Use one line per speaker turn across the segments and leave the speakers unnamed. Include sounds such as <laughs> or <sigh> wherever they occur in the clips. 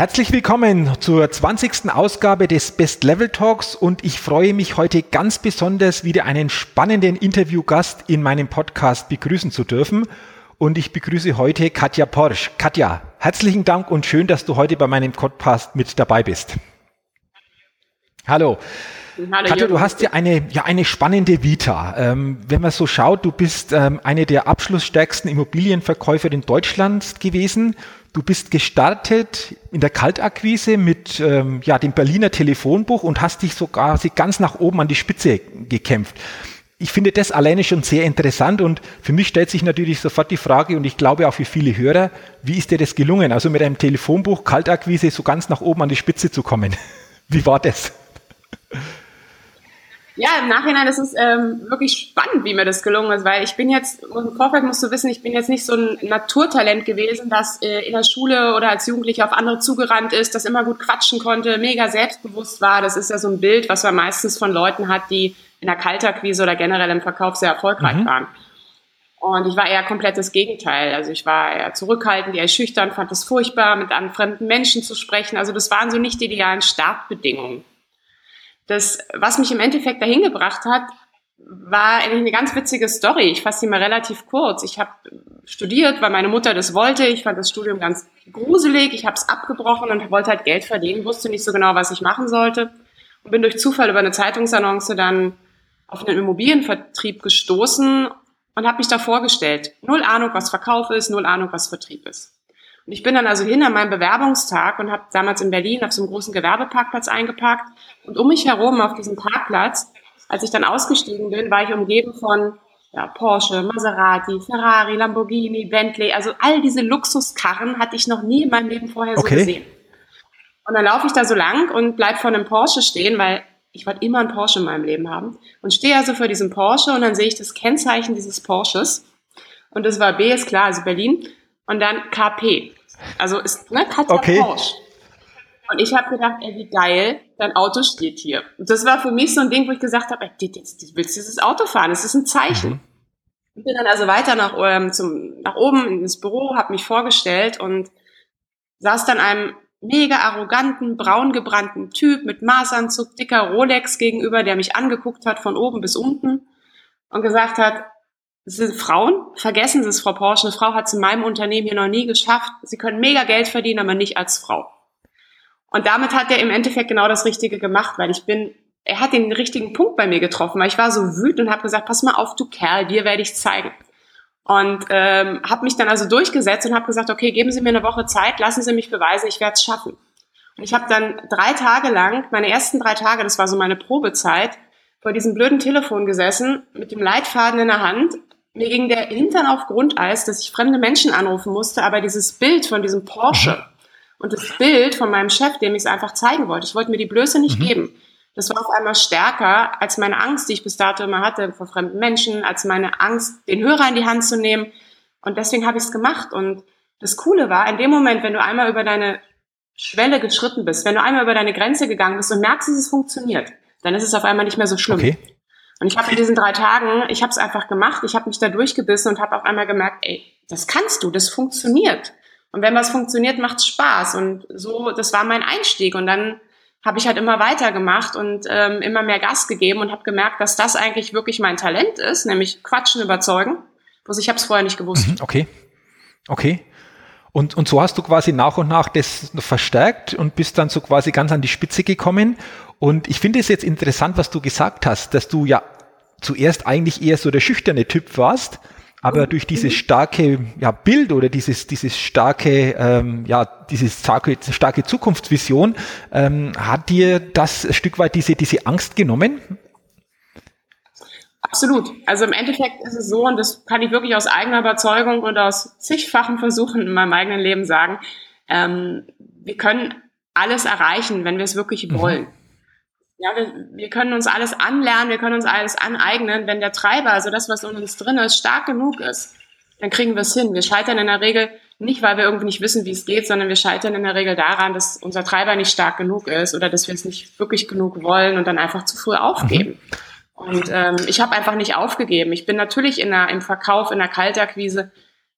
Herzlich willkommen zur 20. Ausgabe des Best Level Talks und ich freue mich heute ganz besonders wieder einen spannenden Interviewgast in meinem Podcast begrüßen zu dürfen. Und ich begrüße heute Katja Porsch. Katja, herzlichen Dank und schön, dass du heute bei meinem Podcast mit dabei bist. Hallo. Hallo Katja, du hast ja eine, ja eine spannende Vita. Ähm, wenn man so schaut, du bist ähm, eine der abschlussstärksten Immobilienverkäufer in Deutschland gewesen. Du bist gestartet in der Kaltakquise mit ähm, ja, dem Berliner Telefonbuch und hast dich sogar ganz nach oben an die Spitze gekämpft. Ich finde das alleine schon sehr interessant und für mich stellt sich natürlich sofort die Frage und ich glaube auch für viele Hörer, wie ist dir das gelungen, also mit einem Telefonbuch Kaltakquise so ganz nach oben an die Spitze zu kommen? <laughs> Wie war das?
Ja, im Nachhinein ist es ähm, wirklich spannend, wie mir das gelungen ist, weil ich bin jetzt, im Vorfeld musst du wissen, ich bin jetzt nicht so ein Naturtalent gewesen, das äh, in der Schule oder als Jugendlicher auf andere zugerannt ist, das immer gut quatschen konnte, mega selbstbewusst war. Das ist ja so ein Bild, was man meistens von Leuten hat, die in der Kalterquise oder generell im Verkauf sehr erfolgreich mhm. waren. Und ich war eher komplett das Gegenteil. Also ich war eher zurückhaltend, eher schüchtern, fand es furchtbar, mit einem fremden Menschen zu sprechen. Also das waren so nicht die idealen Startbedingungen. Das, was mich im Endeffekt dahin gebracht hat, war eigentlich eine ganz witzige Story. Ich fasse sie mal relativ kurz. Ich habe studiert, weil meine Mutter das wollte. Ich fand das Studium ganz gruselig. Ich habe es abgebrochen und wollte halt Geld verdienen, wusste nicht so genau, was ich machen sollte. Und bin durch Zufall über eine Zeitungsannonce dann auf einen Immobilienvertrieb gestoßen und habe mich da vorgestellt. Null Ahnung, was Verkauf ist, null Ahnung, was Vertrieb ist. Und ich bin dann also hin an meinem Bewerbungstag und habe damals in Berlin auf so einem großen Gewerbeparkplatz eingepackt. Und um mich herum auf diesem Parkplatz, als ich dann ausgestiegen bin, war ich umgeben von ja, Porsche, Maserati, Ferrari, Lamborghini, Bentley. Also all diese Luxuskarren hatte ich noch nie in meinem Leben vorher so okay. gesehen. Und dann laufe ich da so lang und bleib vor einem Porsche stehen, weil ich wollte immer einen Porsche in meinem Leben haben. Und stehe also vor diesem Porsche und dann sehe ich das Kennzeichen dieses Porsches. Und das war B, ist klar, also Berlin. Und dann KP. Also ist, ne, Katja okay. Porsche. Und ich habe gedacht, ey, wie geil, dein Auto steht hier. Und das war für mich so ein Ding, wo ich gesagt habe, ey, willst du dieses Auto fahren? Das ist ein Zeichen. Mhm. Ich bin dann also weiter nach, ähm, zum, nach oben ins Büro, habe mich vorgestellt und saß dann einem mega arroganten, braun gebrannten Typ mit Maßanzug, dicker Rolex gegenüber, der mich angeguckt hat von oben bis unten und gesagt hat, sind Frauen, vergessen Sie es, Frau Porsche, eine Frau hat es in meinem Unternehmen hier noch nie geschafft. Sie können mega Geld verdienen, aber nicht als Frau. Und damit hat er im Endeffekt genau das Richtige gemacht, weil ich bin, er hat den richtigen Punkt bei mir getroffen, weil ich war so wütend und habe gesagt, pass mal auf, du Kerl, dir werde ich zeigen. Und ähm, habe mich dann also durchgesetzt und habe gesagt, okay, geben Sie mir eine Woche Zeit, lassen Sie mich beweisen, ich werde es schaffen. Und ich habe dann drei Tage lang, meine ersten drei Tage, das war so meine Probezeit, vor diesem blöden Telefon gesessen, mit dem Leitfaden in der Hand mir ging der Hintern auf Grundeis, dass ich fremde Menschen anrufen musste, aber dieses Bild von diesem Porsche mhm. und das Bild von meinem Chef, dem ich es einfach zeigen wollte, ich wollte mir die Blöße nicht mhm. geben. Das war auf einmal stärker als meine Angst, die ich bis dato immer hatte vor fremden Menschen, als meine Angst, den Hörer in die Hand zu nehmen. Und deswegen habe ich es gemacht. Und das Coole war, in dem Moment, wenn du einmal über deine Schwelle geschritten bist, wenn du einmal über deine Grenze gegangen bist und merkst, dass es funktioniert, dann ist es auf einmal nicht mehr so schlimm. Okay. Und ich habe in diesen drei Tagen, ich habe es einfach gemacht, ich habe mich da durchgebissen und habe auf einmal gemerkt, ey, das kannst du, das funktioniert. Und wenn was funktioniert, macht's Spaß. Und so, das war mein Einstieg. Und dann habe ich halt immer weitergemacht und ähm, immer mehr Gas gegeben und habe gemerkt, dass das eigentlich wirklich mein Talent ist, nämlich Quatschen überzeugen. Bloß ich habe es vorher nicht gewusst. Mhm,
okay, okay. Und, und so hast du quasi nach und nach das verstärkt und bist dann so quasi ganz an die Spitze gekommen. Und ich finde es jetzt interessant, was du gesagt hast, dass du ja zuerst eigentlich eher so der schüchterne Typ warst, aber durch dieses starke ja, Bild oder dieses, dieses starke, ähm, ja, dieses starke, starke Zukunftsvision, ähm, hat dir das ein Stück weit diese, diese Angst genommen?
Absolut. Also im Endeffekt ist es so, und das kann ich wirklich aus eigener Überzeugung und aus zigfachen Versuchen in meinem eigenen Leben sagen, ähm, wir können alles erreichen, wenn wir es wirklich mhm. Ja, wir, wir können uns alles anlernen, wir können uns alles aneignen, wenn der Treiber, also das, was in uns drin ist, stark genug ist, dann kriegen wir es hin. Wir scheitern in der Regel nicht, weil wir irgendwie nicht wissen, wie es geht, sondern wir scheitern in der Regel daran, dass unser Treiber nicht stark genug ist oder dass wir es nicht wirklich genug wollen und dann einfach zu früh aufgeben. Mhm. Und ähm, ich habe einfach nicht aufgegeben. Ich bin natürlich in der, im Verkauf, in der Kaltakquise.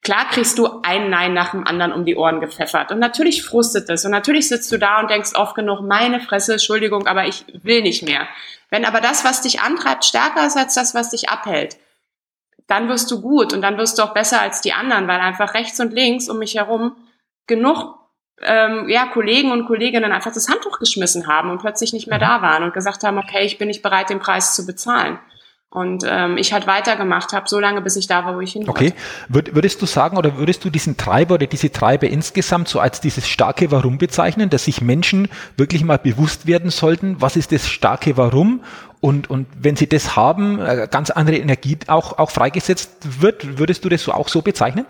Klar kriegst du ein Nein nach dem anderen um die Ohren gepfeffert. Und natürlich frustet es. Und natürlich sitzt du da und denkst oft genug, meine Fresse, Entschuldigung, aber ich will nicht mehr. Wenn aber das, was dich antreibt, stärker ist als das, was dich abhält, dann wirst du gut und dann wirst du auch besser als die anderen, weil einfach rechts und links um mich herum genug ähm, ja, Kollegen und Kolleginnen einfach das Handtuch geschmissen haben und plötzlich nicht mehr mhm. da waren und gesagt haben, okay, ich bin nicht bereit, den Preis zu bezahlen. Und ähm, ich halt weitergemacht habe, so lange, bis ich da war, wo ich hin
wollte. Okay. würdest du sagen oder würdest du diesen Treiber oder diese Treiber insgesamt so als dieses starke Warum bezeichnen, dass sich Menschen wirklich mal bewusst werden sollten, was ist das starke Warum? Und, und wenn sie das haben, äh, ganz andere Energie auch, auch freigesetzt wird, würdest du das so auch so bezeichnen?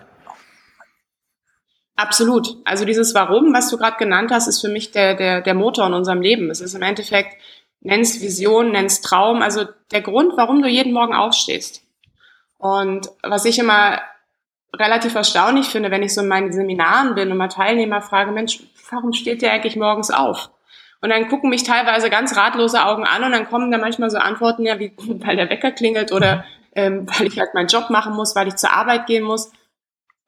Absolut. Also dieses Warum, was du gerade genannt hast, ist für mich der, der, der Motor in unserem Leben. Es ist im Endeffekt, nenn's Vision, nenn's Traum, also der Grund, warum du jeden Morgen aufstehst. Und was ich immer relativ erstaunlich finde, wenn ich so in meinen Seminaren bin und mal Teilnehmer frage, Mensch, warum steht der eigentlich morgens auf? Und dann gucken mich teilweise ganz ratlose Augen an und dann kommen da manchmal so Antworten, ja, wie <laughs> weil der Wecker klingelt oder ähm, weil ich halt meinen Job machen muss, weil ich zur Arbeit gehen muss.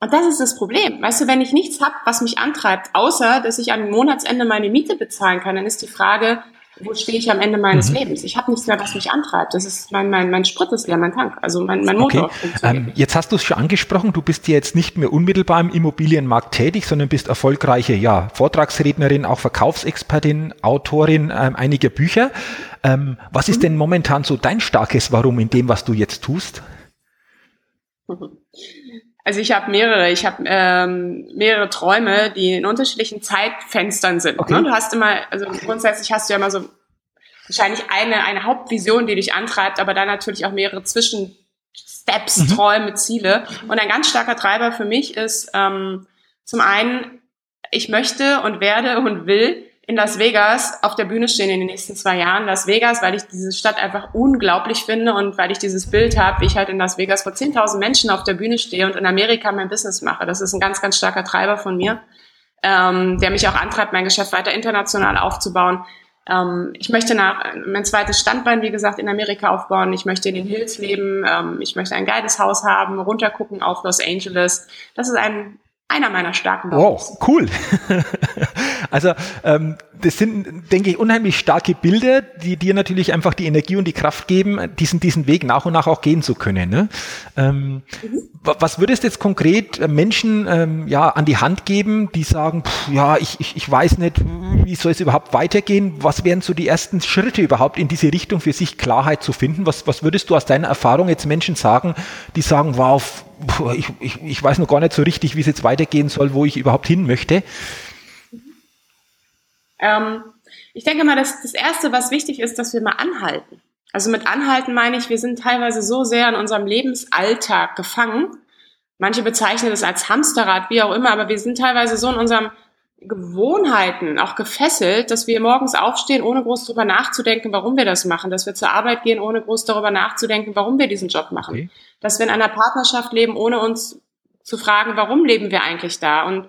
Und das ist das Problem. Weißt du, wenn ich nichts habe, was mich antreibt, außer dass ich am Monatsende meine Miete bezahlen kann, dann ist die Frage, wo stehe ich am Ende meines mhm. Lebens? Ich habe nichts mehr, was mich antreibt. Das ist mein, mein, mein Sprit ist leer, mein Tank, also mein, mein Motor.
Okay. Ähm, jetzt hast du es schon angesprochen, du bist ja jetzt nicht mehr unmittelbar im Immobilienmarkt tätig, sondern bist erfolgreiche ja, Vortragsrednerin, auch Verkaufsexpertin, Autorin ähm, einiger Bücher. Ähm, was ist mhm. denn momentan so dein starkes Warum in dem, was du jetzt tust? <laughs>
Also ich habe mehrere, ich habe ähm, mehrere Träume, die in unterschiedlichen Zeitfenstern sind. Okay. Ne? Du hast immer, also grundsätzlich hast du ja immer so wahrscheinlich eine, eine Hauptvision, die dich antreibt, aber dann natürlich auch mehrere Zwischensteps, mhm. Träume, Ziele. Und ein ganz starker Treiber für mich ist ähm, zum einen, ich möchte und werde und will in Las Vegas auf der Bühne stehen in den nächsten zwei Jahren. Las Vegas, weil ich diese Stadt einfach unglaublich finde und weil ich dieses Bild habe, wie ich halt in Las Vegas vor 10.000 Menschen auf der Bühne stehe und in Amerika mein Business mache. Das ist ein ganz, ganz starker Treiber von mir, ähm, der mich auch antreibt, mein Geschäft weiter international aufzubauen. Ähm, ich möchte nach, mein zweites Standbein, wie gesagt, in Amerika aufbauen. Ich möchte in den Hills leben. Ähm, ich möchte ein geiles Haus haben, runtergucken auf Los Angeles. Das ist ein einer meiner starken
Wow, cool. <laughs> also ähm, das sind, denke ich, unheimlich starke Bilder, die dir natürlich einfach die Energie und die Kraft geben, diesen, diesen Weg nach und nach auch gehen zu können. Ne? Ähm, mhm. Was würdest du jetzt konkret äh, Menschen ähm, ja, an die Hand geben, die sagen, pff, ja, ich, ich, ich weiß nicht, wie soll es überhaupt weitergehen? Was wären so die ersten Schritte überhaupt in diese Richtung für sich Klarheit zu finden? Was, was würdest du aus deiner Erfahrung jetzt Menschen sagen, die sagen, wow, ich, ich, ich weiß noch gar nicht so richtig, wie es jetzt weitergehen soll, wo ich überhaupt hin möchte?
Ähm, ich denke mal, dass das Erste, was wichtig ist, dass wir mal anhalten. Also mit anhalten meine ich, wir sind teilweise so sehr in unserem Lebensalltag gefangen. Manche bezeichnen das als Hamsterrad, wie auch immer, aber wir sind teilweise so in unserem Gewohnheiten auch gefesselt, dass wir morgens aufstehen, ohne groß darüber nachzudenken, warum wir das machen, dass wir zur Arbeit gehen, ohne groß darüber nachzudenken, warum wir diesen Job machen, okay. dass wir in einer Partnerschaft leben, ohne uns zu fragen, warum leben wir eigentlich da und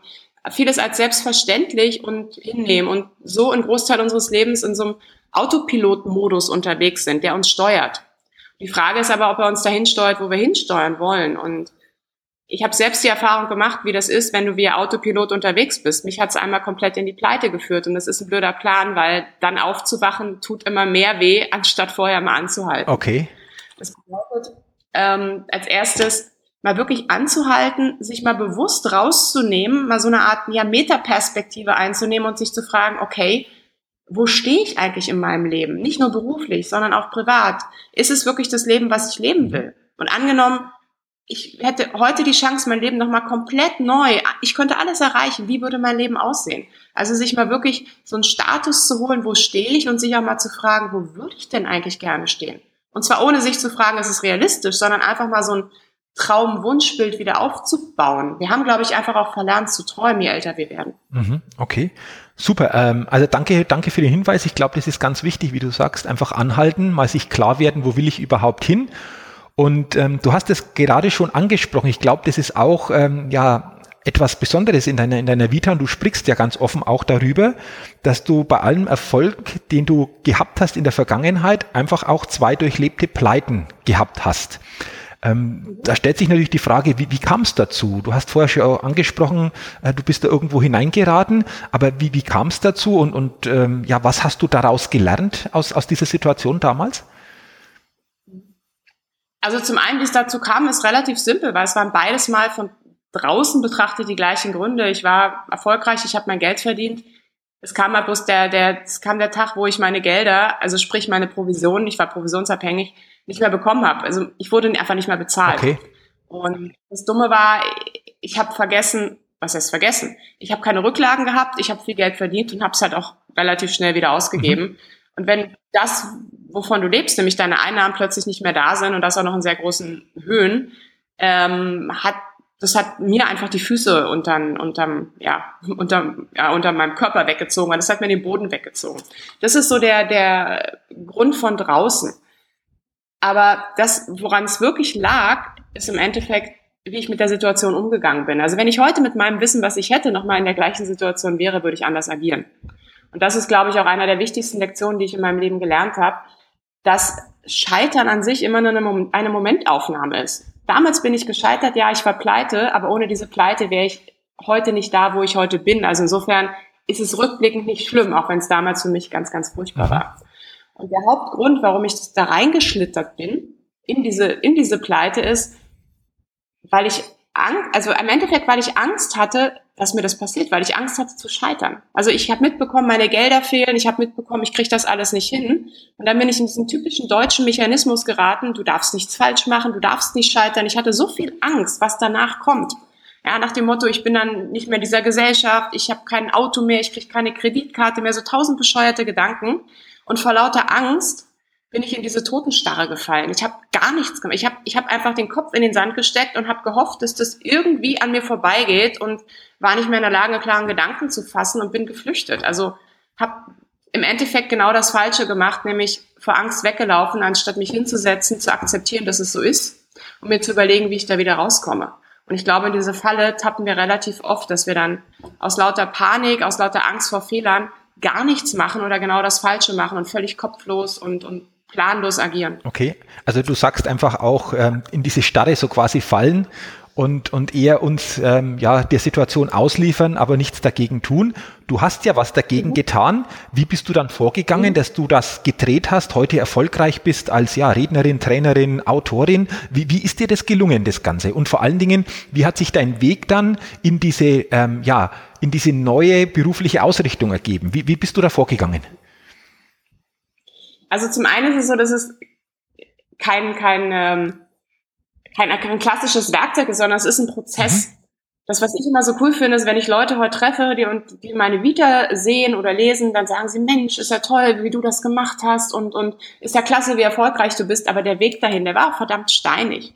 vieles als selbstverständlich und hinnehmen und so einen Großteil unseres Lebens in so einem Autopilot-Modus unterwegs sind, der uns steuert. Die Frage ist aber, ob er uns dahin steuert, wo wir hinsteuern wollen. Und ich habe selbst die Erfahrung gemacht, wie das ist, wenn du wie Autopilot unterwegs bist. Mich hat es einmal komplett in die Pleite geführt und das ist ein blöder Plan, weil dann aufzuwachen tut immer mehr weh, anstatt vorher mal anzuhalten.
Okay.
Das bedeutet, ähm, als erstes mal wirklich anzuhalten, sich mal bewusst rauszunehmen, mal so eine Art ja, Metaperspektive einzunehmen und sich zu fragen, okay, wo stehe ich eigentlich in meinem Leben? Nicht nur beruflich, sondern auch privat. Ist es wirklich das Leben, was ich leben will? Und angenommen, ich hätte heute die Chance, mein Leben nochmal komplett neu, ich könnte alles erreichen, wie würde mein Leben aussehen? Also sich mal wirklich so einen Status zu holen, wo stehe ich und sich auch mal zu fragen, wo würde ich denn eigentlich gerne stehen? Und zwar ohne sich zu fragen, ist es realistisch, sondern einfach mal so ein Traum-Wunschbild wieder aufzubauen. Wir haben, glaube ich, einfach auch verlernt zu träumen, je älter wir werden.
Mhm, okay, super. Ähm, also danke, danke für den Hinweis. Ich glaube, das ist ganz wichtig, wie du sagst, einfach anhalten, mal sich klar werden, wo will ich überhaupt hin. Und ähm, du hast es gerade schon angesprochen. Ich glaube, das ist auch ähm, ja etwas Besonderes in deiner, in deiner Vita und du sprichst ja ganz offen auch darüber, dass du bei allem Erfolg, den du gehabt hast in der Vergangenheit, einfach auch zwei durchlebte Pleiten gehabt hast. Ähm, da stellt sich natürlich die Frage, wie, wie kam es dazu? Du hast vorher schon angesprochen, äh, du bist da irgendwo hineingeraten, aber wie, wie kam es dazu und, und ähm, ja, was hast du daraus gelernt aus, aus dieser Situation damals?
Also zum einen, wie es dazu kam, ist relativ simpel, weil es waren beides mal von draußen betrachtet die gleichen Gründe. Ich war erfolgreich, ich habe mein Geld verdient. Es kam mal bloß der, der, es kam der Tag, wo ich meine Gelder, also sprich meine Provisionen, ich war provisionsabhängig, nicht mehr bekommen habe. Also ich wurde einfach nicht mehr bezahlt. Okay. Und das Dumme war, ich habe vergessen, was heißt vergessen? Ich habe keine Rücklagen gehabt, ich habe viel Geld verdient und habe es halt auch relativ schnell wieder ausgegeben. Mhm. Und wenn das, wovon du lebst, nämlich deine Einnahmen plötzlich nicht mehr da sind und das auch noch in sehr großen Höhen, ähm, hat das hat mir einfach die Füße unterm, unterm, ja, <laughs> unterm, ja, unter meinem Körper weggezogen, weil das hat mir den Boden weggezogen. Das ist so der, der Grund von draußen. Aber das, woran es wirklich lag, ist im Endeffekt, wie ich mit der Situation umgegangen bin. Also wenn ich heute mit meinem Wissen, was ich hätte, nochmal in der gleichen Situation wäre, würde ich anders agieren. Und das ist, glaube ich, auch einer der wichtigsten Lektionen, die ich in meinem Leben gelernt habe, dass Scheitern an sich immer nur eine Momentaufnahme ist. Damals bin ich gescheitert, ja, ich war pleite, aber ohne diese Pleite wäre ich heute nicht da, wo ich heute bin. Also insofern ist es rückblickend nicht schlimm, auch wenn es damals für mich ganz, ganz furchtbar war. Und der Hauptgrund, warum ich da reingeschlittert bin, in diese, in diese Pleite ist, weil ich Angst, also im Endeffekt, weil ich Angst hatte, dass mir das passiert, weil ich Angst hatte zu scheitern. Also ich habe mitbekommen, meine Gelder fehlen, ich habe mitbekommen, ich kriege das alles nicht hin. Und dann bin ich in diesen typischen deutschen Mechanismus geraten, du darfst nichts falsch machen, du darfst nicht scheitern. Ich hatte so viel Angst, was danach kommt. Ja, nach dem Motto, ich bin dann nicht mehr dieser Gesellschaft, ich habe kein Auto mehr, ich kriege keine Kreditkarte mehr, so tausend bescheuerte Gedanken. Und vor lauter Angst bin ich in diese Totenstarre gefallen. Ich habe gar nichts gemacht. Ich habe ich hab einfach den Kopf in den Sand gesteckt und habe gehofft, dass das irgendwie an mir vorbeigeht und war nicht mehr in der Lage, klaren Gedanken zu fassen und bin geflüchtet. Also habe im Endeffekt genau das Falsche gemacht, nämlich vor Angst weggelaufen, anstatt mich hinzusetzen, zu akzeptieren, dass es so ist und mir zu überlegen, wie ich da wieder rauskomme. Und ich glaube, in diese Falle tappen wir relativ oft, dass wir dann aus lauter Panik, aus lauter Angst vor Fehlern gar nichts machen oder genau das Falsche machen und völlig kopflos und, und planlos agieren.
Okay, also du sagst einfach auch ähm, in diese Starre so quasi fallen und, und eher uns ähm, ja der Situation ausliefern, aber nichts dagegen tun. Du hast ja was dagegen mhm. getan. Wie bist du dann vorgegangen, mhm. dass du das gedreht hast, heute erfolgreich bist als ja Rednerin, Trainerin, Autorin? Wie, wie ist dir das gelungen, das Ganze? Und vor allen Dingen, wie hat sich dein Weg dann in diese ähm, ja in diese neue berufliche Ausrichtung ergeben? Wie, wie bist du da vorgegangen?
Also zum einen ist es so, dass es kein, kein, ähm, kein, kein klassisches Werkzeug ist, sondern es ist ein Prozess. Mhm. Das, was ich immer so cool finde, ist, wenn ich Leute heute treffe, die, und, die meine Vita sehen oder lesen, dann sagen sie, Mensch, ist ja toll, wie du das gemacht hast und, und ist ja klasse, wie erfolgreich du bist, aber der Weg dahin, der war auch verdammt steinig.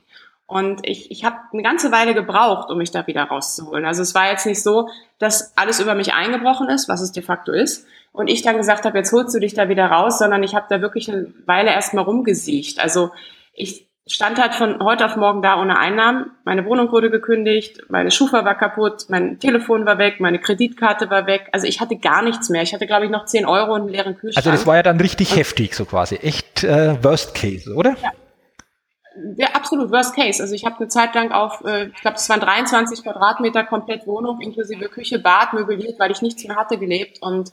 Und ich, ich habe eine ganze Weile gebraucht, um mich da wieder rauszuholen. Also es war jetzt nicht so, dass alles über mich eingebrochen ist, was es de facto ist, und ich dann gesagt habe, jetzt holst du dich da wieder raus, sondern ich habe da wirklich eine Weile erstmal rumgesiecht. Also ich stand halt von heute auf morgen da ohne Einnahmen. Meine Wohnung wurde gekündigt, meine Schufa war kaputt, mein Telefon war weg, meine Kreditkarte war weg. Also ich hatte gar nichts mehr. Ich hatte, glaube ich, noch 10 Euro und einen leeren Kühlschrank.
Also das war ja dann richtig und heftig so quasi. Echt äh, Worst Case, oder?
Ja. Ja, absolut Worst Case. Also ich habe eine Zeit lang auf, äh, ich glaube, es waren 23 Quadratmeter komplett Wohnung inklusive Küche, Bad möbliert, weil ich nichts mehr hatte, gelebt und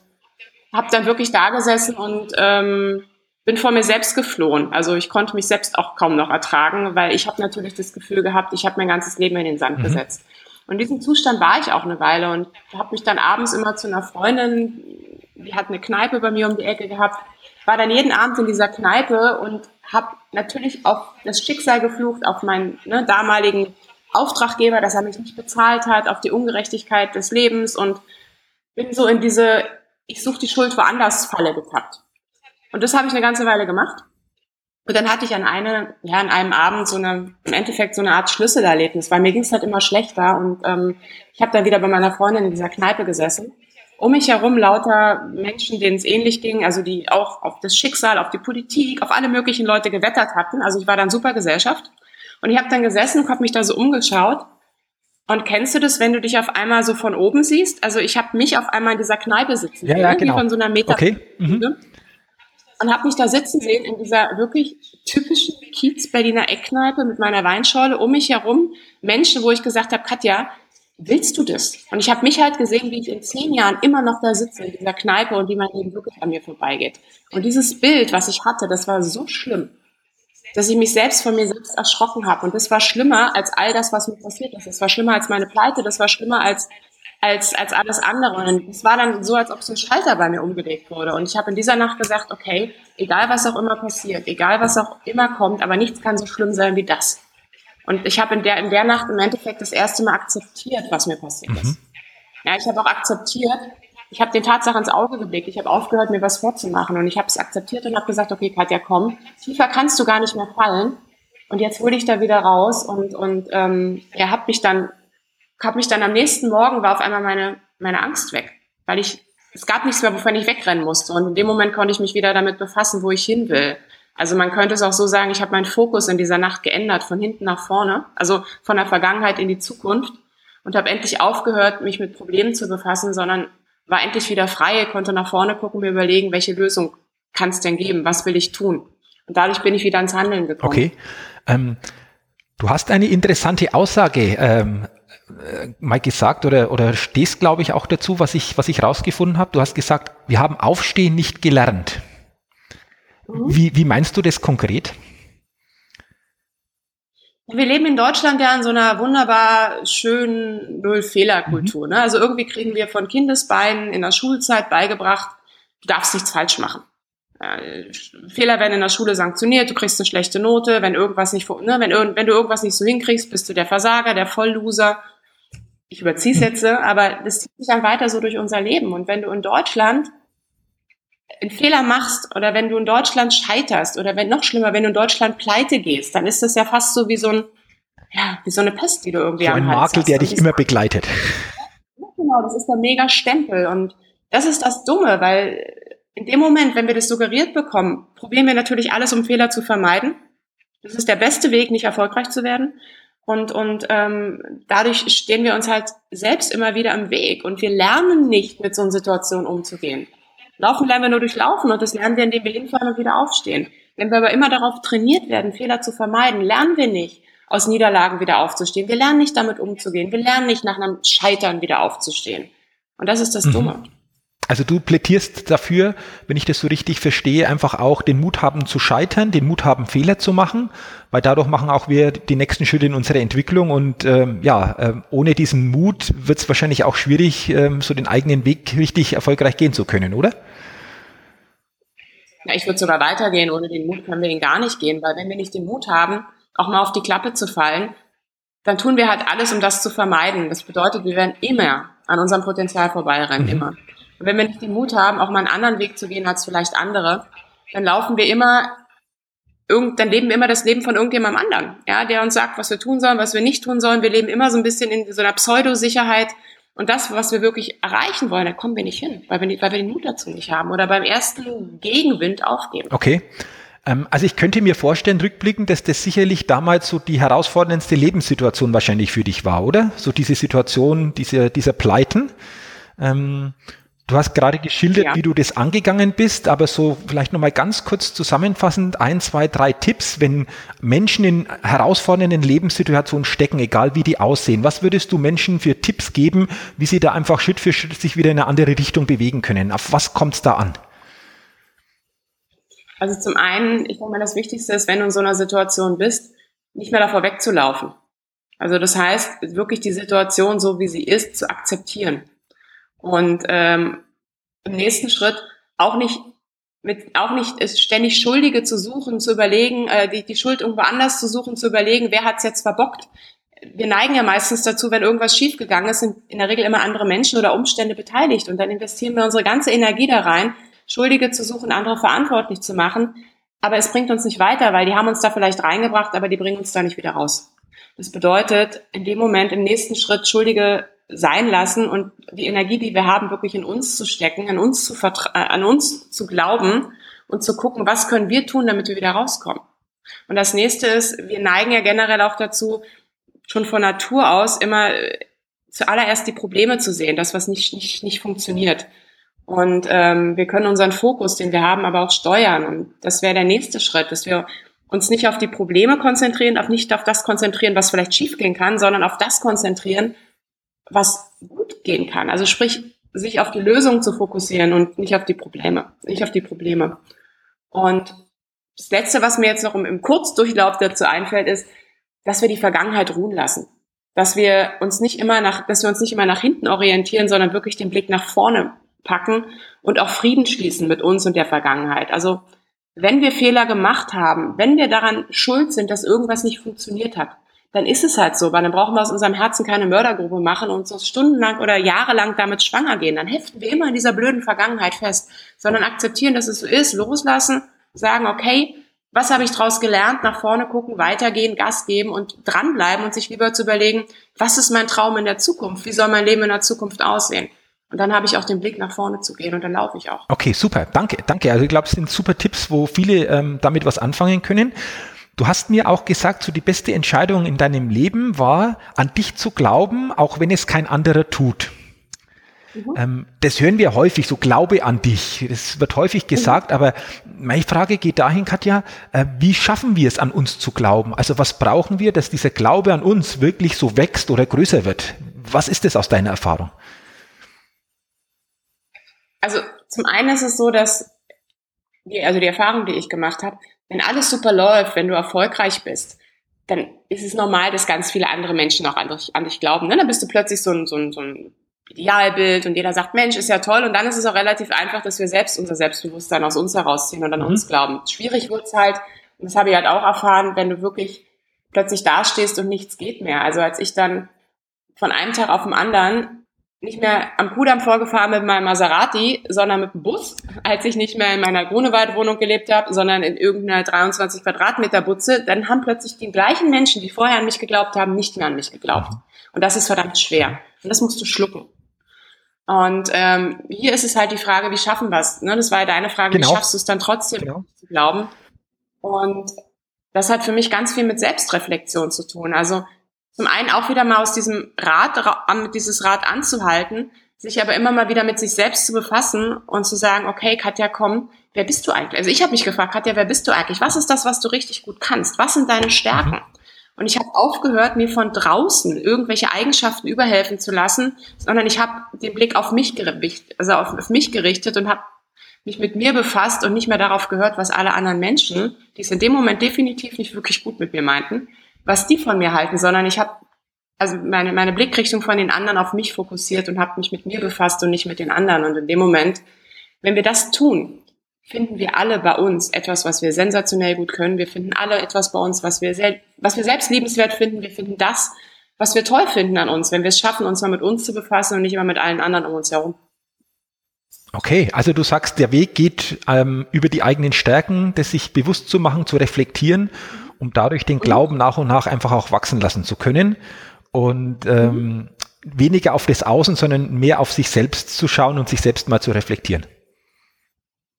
habe dann wirklich da gesessen und ähm, bin vor mir selbst geflohen. Also ich konnte mich selbst auch kaum noch ertragen, weil ich habe natürlich das Gefühl gehabt, ich habe mein ganzes Leben in den Sand mhm. gesetzt. Und in diesem Zustand war ich auch eine Weile und habe mich dann abends immer zu einer Freundin, die hat eine Kneipe bei mir um die Ecke gehabt, war dann jeden Abend in dieser Kneipe und habe natürlich auf das Schicksal geflucht, auf meinen ne, damaligen Auftraggeber, dass er mich nicht bezahlt hat, auf die Ungerechtigkeit des Lebens und bin so in diese ich suche die Schuld woanders Falle getappt. Und das habe ich eine ganze Weile gemacht, Und dann hatte ich an eine, ja, an einem Abend so eine, im Endeffekt so eine Art Schlüsselerlebnis, weil mir ging es halt immer schlechter und ähm, ich habe dann wieder bei meiner Freundin in dieser Kneipe gesessen. Um mich herum lauter Menschen, denen es ähnlich ging, also die auch auf das Schicksal, auf die Politik, auf alle möglichen Leute gewettert hatten. Also ich war dann super Gesellschaft. Und ich habe dann gesessen und habe mich da so umgeschaut. Und kennst du das, wenn du dich auf einmal so von oben siehst? Also ich habe mich auf einmal in dieser Kneipe sitzen
ja, ja, genau.
von so einer Meter.
Okay. Mhm
und habe mich da sitzen sehen in dieser wirklich typischen Kiez-Berliner Eckkneipe mit meiner Weinschorle um mich herum. Menschen, wo ich gesagt habe, Katja, willst du das? Und ich habe mich halt gesehen, wie ich in zehn Jahren immer noch da sitze in dieser Kneipe und wie mein Leben wirklich an mir vorbeigeht. Und dieses Bild, was ich hatte, das war so schlimm, dass ich mich selbst von mir selbst erschrocken habe. Und das war schlimmer als all das, was mir passiert ist. Das war schlimmer als meine Pleite, das war schlimmer als als, als alles andere. Und es war dann so, als ob so ein Schalter bei mir umgelegt wurde. Und ich habe in dieser Nacht gesagt, okay, egal was auch immer passiert, egal was auch immer kommt, aber nichts kann so schlimm sein wie das. Und ich habe in der, in der Nacht im Endeffekt das erste Mal akzeptiert, was mir passiert mhm. ist. Ja, ich habe auch akzeptiert, ich habe den Tatsachen ins Auge geblickt, ich habe aufgehört, mir was vorzumachen und ich habe es akzeptiert und habe gesagt, okay, Katja, komm, tiefer kannst du gar nicht mehr fallen. Und jetzt hole ich da wieder raus und, und ähm, er hat mich dann habe mich dann am nächsten Morgen war auf einmal meine, meine Angst weg, weil ich, es gab nichts mehr, wovon ich wegrennen musste. Und in dem Moment konnte ich mich wieder damit befassen, wo ich hin will. Also man könnte es auch so sagen, ich habe meinen Fokus in dieser Nacht geändert, von hinten nach vorne, also von der Vergangenheit in die Zukunft und habe endlich aufgehört, mich mit Problemen zu befassen, sondern war endlich wieder frei, konnte nach vorne gucken, mir überlegen, welche Lösung kann es denn geben, was will ich tun. Und dadurch bin ich wieder ins Handeln gekommen.
Okay. Ähm, du hast eine interessante Aussage ähm, äh, mal gesagt oder, oder stehst, glaube ich, auch dazu, was ich, was ich rausgefunden habe. Du hast gesagt, wir haben Aufstehen nicht gelernt. Mhm. Wie, wie meinst du das konkret?
Wir leben in Deutschland ja in so einer wunderbar schönen Null-Fehler-Kultur. Mhm. Ne? Also irgendwie kriegen wir von Kindesbeinen in der Schulzeit beigebracht, du darfst nichts falsch machen. Äh, Fehler werden in der Schule sanktioniert, du kriegst eine schlechte Note, wenn irgendwas nicht, ne, wenn, wenn du irgendwas nicht so hinkriegst, bist du der Versager, der Vollloser ich überziehe es jetzt, aber das zieht sich dann weiter so durch unser Leben. Und wenn du in Deutschland einen Fehler machst oder wenn du in Deutschland scheiterst oder wenn noch schlimmer, wenn du in Deutschland pleite gehst, dann ist das ja fast so wie so ein, ja, wie so eine Pest, die du irgendwie
so am ein Hals Makel, hast. der dich immer begleitet. <laughs>
Genau, das ist der mega Stempel und das ist das Dumme, weil in dem Moment, wenn wir das suggeriert bekommen, probieren wir natürlich alles, um Fehler zu vermeiden. Das ist der beste Weg, nicht erfolgreich zu werden. Und, und ähm, dadurch stehen wir uns halt selbst immer wieder im Weg und wir lernen nicht, mit so einer Situation umzugehen. Laufen lernen wir nur durch Laufen und das lernen wir, indem wir hinfallen und wieder aufstehen. Wenn wir aber immer darauf trainiert werden, Fehler zu vermeiden, lernen wir nicht, aus Niederlagen wieder aufzustehen. Wir lernen nicht damit umzugehen. Wir lernen nicht nach einem Scheitern wieder aufzustehen. Und das ist das mhm. Dumme.
Also du plädierst dafür, wenn ich das so richtig verstehe, einfach auch den Mut haben zu scheitern, den Mut haben Fehler zu machen, weil dadurch machen auch wir die nächsten Schritte in unserer Entwicklung und ähm, ja, äh, ohne diesen Mut wird es wahrscheinlich auch schwierig, ähm, so den eigenen Weg richtig erfolgreich gehen zu können, oder?
Ja, ich würde sogar weitergehen. Ohne den Mut können wir ihn gar nicht gehen, weil wenn wir nicht den Mut haben, auch mal auf die Klappe zu fallen, dann tun wir halt alles, um das zu vermeiden. Das bedeutet, wir werden immer an unserem Potenzial vorbeirennen, mhm. immer. Und wenn wir nicht den Mut haben, auch mal einen anderen Weg zu gehen als vielleicht andere, dann laufen wir immer, irgend, dann leben wir immer das Leben von irgendjemandem anderen, ja, der uns sagt, was wir tun sollen, was wir nicht tun sollen. Wir leben immer so ein bisschen in so einer Pseudosicherheit. Und das, was wir wirklich erreichen wollen, da kommen wir nicht hin, weil wir, weil wir den Mut dazu nicht haben oder beim ersten Gegenwind aufgeben.
Okay. Ähm, also ich könnte mir vorstellen, rückblickend, dass das sicherlich damals so die herausforderndste Lebenssituation wahrscheinlich für dich war, oder? So diese Situation, diese, dieser Pleiten. Ähm, Du hast gerade geschildert, ja. wie du das angegangen bist, aber so vielleicht nochmal ganz kurz zusammenfassend ein, zwei, drei Tipps, wenn Menschen in herausfordernden Lebenssituationen stecken, egal wie die aussehen. Was würdest du Menschen für Tipps geben, wie sie da einfach Schritt für Schritt sich wieder in eine andere Richtung bewegen können? Auf was kommt es da an?
Also zum einen, ich denke mal, das Wichtigste ist, wenn du in so einer Situation bist, nicht mehr davor wegzulaufen. Also das heißt, wirklich die Situation so, wie sie ist, zu akzeptieren und ähm, im nächsten Schritt auch nicht mit auch nicht ständig Schuldige zu suchen, zu überlegen, äh, die, die Schuld irgendwo anders zu suchen, zu überlegen, wer hat's jetzt verbockt. Wir neigen ja meistens dazu, wenn irgendwas schiefgegangen ist, sind in der Regel immer andere Menschen oder Umstände beteiligt und dann investieren wir unsere ganze Energie da rein, Schuldige zu suchen, andere verantwortlich zu machen. Aber es bringt uns nicht weiter, weil die haben uns da vielleicht reingebracht, aber die bringen uns da nicht wieder raus. Das bedeutet, in dem Moment, im nächsten Schritt Schuldige sein lassen und die Energie, die wir haben, wirklich in uns zu stecken, an uns zu, äh, an uns zu glauben und zu gucken, was können wir tun, damit wir wieder rauskommen. Und das nächste ist, wir neigen ja generell auch dazu, schon von Natur aus immer äh, zuallererst die Probleme zu sehen, das, was nicht, nicht, nicht funktioniert. Und ähm, wir können unseren Fokus, den wir haben, aber auch steuern. Und das wäre der nächste Schritt, dass wir uns nicht auf die Probleme konzentrieren, auf nicht auf das konzentrieren, was vielleicht schiefgehen kann, sondern auf das konzentrieren, was gut gehen kann. Also sprich, sich auf die Lösung zu fokussieren und nicht auf die Probleme, nicht auf die Probleme. Und das Letzte, was mir jetzt noch im, Kurzdurchlauf dazu einfällt, ist, dass wir die Vergangenheit ruhen lassen. Dass wir uns nicht immer nach, dass wir uns nicht immer nach hinten orientieren, sondern wirklich den Blick nach vorne packen und auch Frieden schließen mit uns und der Vergangenheit. Also, wenn wir Fehler gemacht haben, wenn wir daran schuld sind, dass irgendwas nicht funktioniert hat, dann ist es halt so, weil dann brauchen wir aus unserem Herzen keine Mördergrube machen und uns stundenlang oder jahrelang damit schwanger gehen. Dann heften wir immer in dieser blöden Vergangenheit fest, sondern akzeptieren, dass es so ist, loslassen, sagen, okay, was habe ich daraus gelernt, nach vorne gucken, weitergehen, Gas geben und dranbleiben und sich lieber zu überlegen, was ist mein Traum in der Zukunft? Wie soll mein Leben in der Zukunft aussehen? Und dann habe ich auch den Blick nach vorne zu gehen und dann laufe ich auch.
Okay, super. Danke, danke. Also ich glaube, es sind super Tipps, wo viele ähm, damit was anfangen können. Du hast mir auch gesagt, so die beste Entscheidung in deinem Leben war, an dich zu glauben, auch wenn es kein anderer tut. Mhm. Ähm, das hören wir häufig, so Glaube an dich. Das wird häufig mhm. gesagt, mhm. aber meine Frage geht dahin, Katja, äh, wie schaffen wir es, an uns zu glauben? Also was brauchen wir, dass dieser Glaube an uns wirklich so wächst oder größer wird? Was ist das aus deiner Erfahrung?
Also zum einen ist es so, dass die, also die Erfahrung, die ich gemacht habe, wenn alles super läuft, wenn du erfolgreich bist, dann ist es normal, dass ganz viele andere Menschen auch an dich, an dich glauben. Ne? Dann bist du plötzlich so ein, so, ein, so ein Idealbild und jeder sagt, Mensch, ist ja toll. Und dann ist es auch relativ einfach, dass wir selbst unser Selbstbewusstsein aus uns herausziehen und an mhm. uns glauben. Schwierig wird's halt, und das habe ich halt auch erfahren, wenn du wirklich plötzlich dastehst und nichts geht mehr. Also als ich dann von einem Tag auf den anderen nicht mehr am Kudamm vorgefahren mit meinem Maserati, sondern mit dem Bus, als ich nicht mehr in meiner Grunewaldwohnung gelebt habe, sondern in irgendeiner 23 Quadratmeter Butze, dann haben plötzlich die gleichen Menschen, die vorher an mich geglaubt haben, nicht mehr an mich geglaubt. Und das ist verdammt schwer. Und das musst du schlucken. Und ähm, hier ist es halt die Frage, wie schaffen wir es? Ne? Das war ja deine Frage, genau. wie schaffst du es dann trotzdem genau. zu glauben? Und das hat für mich ganz viel mit Selbstreflexion zu tun. Also zum einen auch wieder mal aus diesem Rad, dieses Rad anzuhalten, sich aber immer mal wieder mit sich selbst zu befassen und zu sagen, okay, Katja, komm, wer bist du eigentlich? Also ich habe mich gefragt, Katja, wer bist du eigentlich? Was ist das, was du richtig gut kannst? Was sind deine Stärken? Und ich habe aufgehört, mir von draußen irgendwelche Eigenschaften überhelfen zu lassen, sondern ich habe den Blick auf mich gerichtet, also auf, auf mich gerichtet und habe mich mit mir befasst und nicht mehr darauf gehört, was alle anderen Menschen, die es in dem Moment definitiv nicht wirklich gut mit mir meinten, was die von mir halten, sondern ich habe also meine, meine Blickrichtung von den anderen auf mich fokussiert und habe mich mit mir befasst und nicht mit den anderen. Und in dem Moment, wenn wir das tun, finden wir alle bei uns etwas, was wir sensationell gut können. Wir finden alle etwas bei uns, was wir, sel was wir selbst liebenswert finden. Wir finden das, was wir toll finden an uns, wenn wir es schaffen, uns mal mit uns zu befassen und nicht immer mit allen anderen um uns herum.
Okay, also du sagst, der Weg geht ähm, über die eigenen Stärken, das sich bewusst zu machen, zu reflektieren um dadurch den Glauben nach und nach einfach auch wachsen lassen zu können und ähm, weniger auf das Außen, sondern mehr auf sich selbst zu schauen und sich selbst mal zu reflektieren.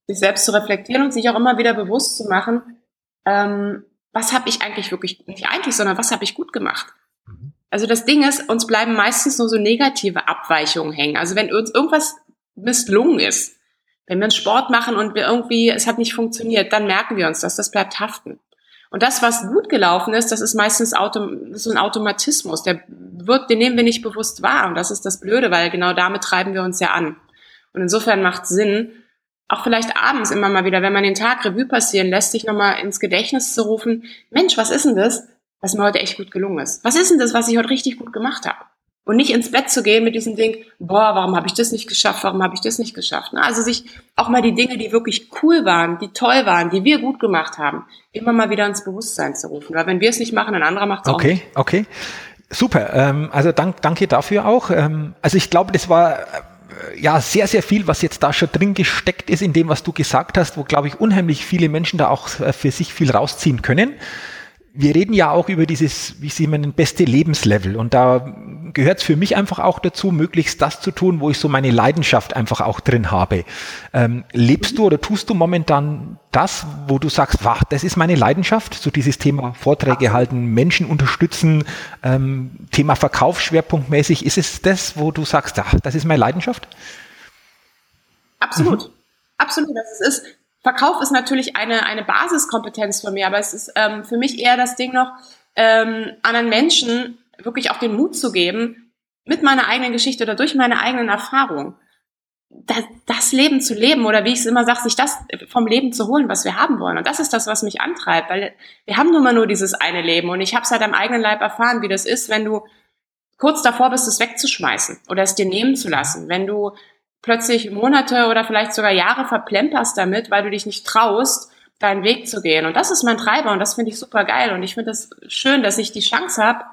Sich selbst zu reflektieren und sich auch immer wieder bewusst zu machen, ähm, was habe ich eigentlich wirklich, nicht eigentlich, sondern was habe ich gut gemacht. Mhm. Also das Ding ist, uns bleiben meistens nur so negative Abweichungen hängen. Also wenn uns irgendwas misslungen ist, wenn wir einen Sport machen und wir irgendwie, es hat nicht funktioniert, dann merken wir uns das, das bleibt haften. Und das, was gut gelaufen ist, das ist meistens Auto, das ist ein Automatismus. Der wird, den nehmen wir nicht bewusst wahr. Und das ist das Blöde, weil genau damit treiben wir uns ja an. Und insofern macht Sinn, auch vielleicht abends immer mal wieder, wenn man den Tag Revue passieren lässt, sich nochmal ins Gedächtnis zu rufen, Mensch, was ist denn das, was mir heute echt gut gelungen ist? Was ist denn das, was ich heute richtig gut gemacht habe? Und nicht ins Bett zu gehen mit diesem Ding, boah, warum habe ich das nicht geschafft, warum habe ich das nicht geschafft. Ne? Also sich auch mal die Dinge, die wirklich cool waren, die toll waren, die wir gut gemacht haben, immer mal wieder ins Bewusstsein zu rufen. Weil wenn wir es nicht machen, ein anderer macht es
okay,
auch nicht.
Okay, okay. Super. Ähm, also dank, danke dafür auch. Ähm, also ich glaube, das war ja, sehr, sehr viel, was jetzt da schon drin gesteckt ist in dem, was du gesagt hast, wo, glaube ich, unheimlich viele Menschen da auch äh, für sich viel rausziehen können wir reden ja auch über dieses, wie sie nennen, beste Lebenslevel. Und da gehört es für mich einfach auch dazu, möglichst das zu tun, wo ich so meine Leidenschaft einfach auch drin habe. Ähm, lebst du oder tust du momentan das, wo du sagst, wach, das ist meine Leidenschaft, so dieses Thema Vorträge halten, Menschen unterstützen, ähm, Thema Verkauf schwerpunktmäßig. Ist es das, wo du sagst, ach, das ist meine Leidenschaft?
Absolut. Mhm. Absolut. Das ist, Verkauf ist natürlich eine, eine Basiskompetenz von mir, aber es ist ähm, für mich eher das Ding noch, ähm, anderen Menschen wirklich auch den Mut zu geben, mit meiner eigenen Geschichte oder durch meine eigenen Erfahrungen das, das Leben zu leben oder wie ich es immer sage, sich das vom Leben zu holen, was wir haben wollen. Und das ist das, was mich antreibt, weil wir haben nun mal nur dieses eine Leben und ich habe es halt am eigenen Leib erfahren, wie das ist, wenn du kurz davor bist, es wegzuschmeißen oder es dir nehmen zu lassen, wenn du plötzlich Monate oder vielleicht sogar Jahre verplemperst damit, weil du dich nicht traust, deinen Weg zu gehen. Und das ist mein Treiber und das finde ich super geil. Und ich finde es das schön, dass ich die Chance habe,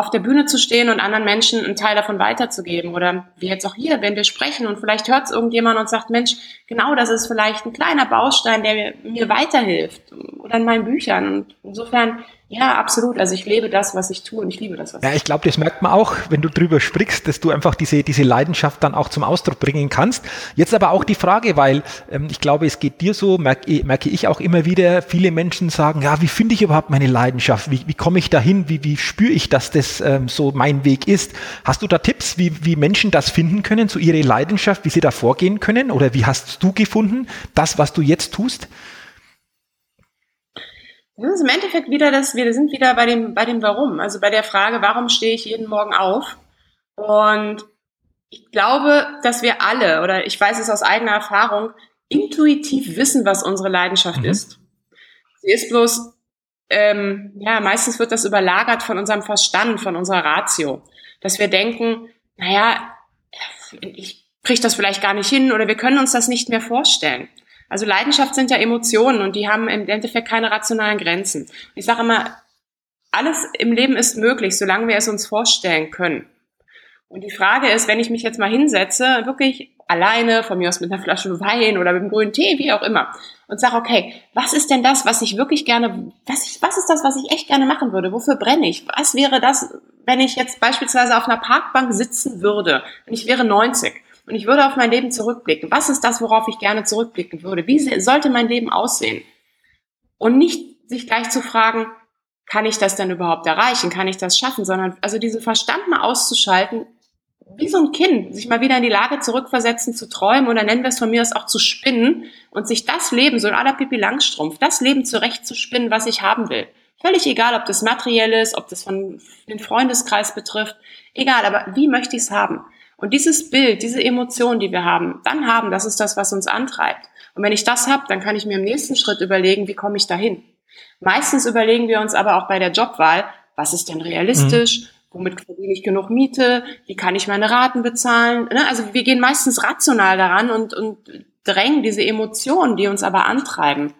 auf der Bühne zu stehen und anderen Menschen einen Teil davon weiterzugeben. Oder wie jetzt auch hier, wenn wir sprechen und vielleicht hört es irgendjemand und sagt, Mensch, genau das ist vielleicht ein kleiner Baustein, der mir weiterhilft. Oder in meinen Büchern. Und insofern ja, absolut. Also ich lebe das, was ich tue und ich liebe das, was
Ja, ich glaube, das merkt man auch, wenn du drüber sprichst, dass du einfach diese, diese Leidenschaft dann auch zum Ausdruck bringen kannst. Jetzt aber auch die Frage, weil ähm, ich glaube, es geht dir so, merke, merke ich auch immer wieder, viele Menschen sagen, ja, wie finde ich überhaupt meine Leidenschaft? Wie, wie komme ich dahin? Wie, wie spüre ich, dass das ähm, so mein Weg ist? Hast du da Tipps, wie, wie Menschen das finden können, so ihre Leidenschaft, wie sie da vorgehen können? Oder wie hast du gefunden, das, was du jetzt tust?
Das ist im Endeffekt wieder das, wir sind wieder bei dem, bei dem Warum, also bei der Frage, warum stehe ich jeden Morgen auf? Und ich glaube, dass wir alle, oder ich weiß es aus eigener Erfahrung, intuitiv wissen, was unsere Leidenschaft mhm. ist. Sie ist bloß, ähm, ja, meistens wird das überlagert von unserem Verstand, von unserer Ratio. Dass wir denken, naja, ich kriege das vielleicht gar nicht hin oder wir können uns das nicht mehr vorstellen. Also Leidenschaft sind ja Emotionen und die haben im Endeffekt keine rationalen Grenzen. Ich sage immer, alles im Leben ist möglich, solange wir es uns vorstellen können. Und die Frage ist, wenn ich mich jetzt mal hinsetze, wirklich alleine, von mir aus mit einer Flasche Wein oder mit einem grünen Tee, wie auch immer, und sage, okay, was ist denn das, was ich wirklich gerne, was, ich, was ist das, was ich echt gerne machen würde? Wofür brenne ich? Was wäre das, wenn ich jetzt beispielsweise auf einer Parkbank sitzen würde und ich wäre 90 und ich würde auf mein Leben zurückblicken. Was ist das, worauf ich gerne zurückblicken würde? Wie sollte mein Leben aussehen? Und nicht sich gleich zu fragen, kann ich das denn überhaupt erreichen? Kann ich das schaffen? Sondern also diesen Verstand mal auszuschalten, wie so ein Kind, sich mal wieder in die Lage zurückversetzen, zu träumen oder nennen wir es von mir aus auch zu spinnen und sich das Leben, so in aller Pipi Langstrumpf, das Leben zurechtzuspinnen, was ich haben will. Völlig egal, ob das materiell ist, ob das von den Freundeskreis betrifft, egal, aber wie möchte ich es haben? Und dieses Bild, diese Emotion, die wir haben, dann haben, das ist das, was uns antreibt. Und wenn ich das habe, dann kann ich mir im nächsten Schritt überlegen, wie komme ich dahin. Meistens überlegen wir uns aber auch bei der Jobwahl, was ist denn realistisch? Mhm. Womit verdiene ich genug Miete? Wie kann ich meine Raten bezahlen? Ne? Also wir gehen meistens rational daran und, und drängen diese Emotionen, die uns aber antreiben,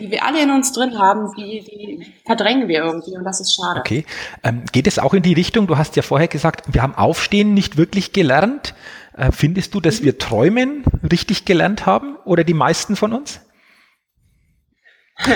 die wir alle in uns drin haben, die, die verdrängen wir irgendwie und das ist schade.
Okay. Ähm, geht es auch in die Richtung, du hast ja vorher gesagt, wir haben Aufstehen nicht wirklich gelernt. Äh, findest du, dass wir Träumen richtig gelernt haben oder die meisten von uns? <laughs>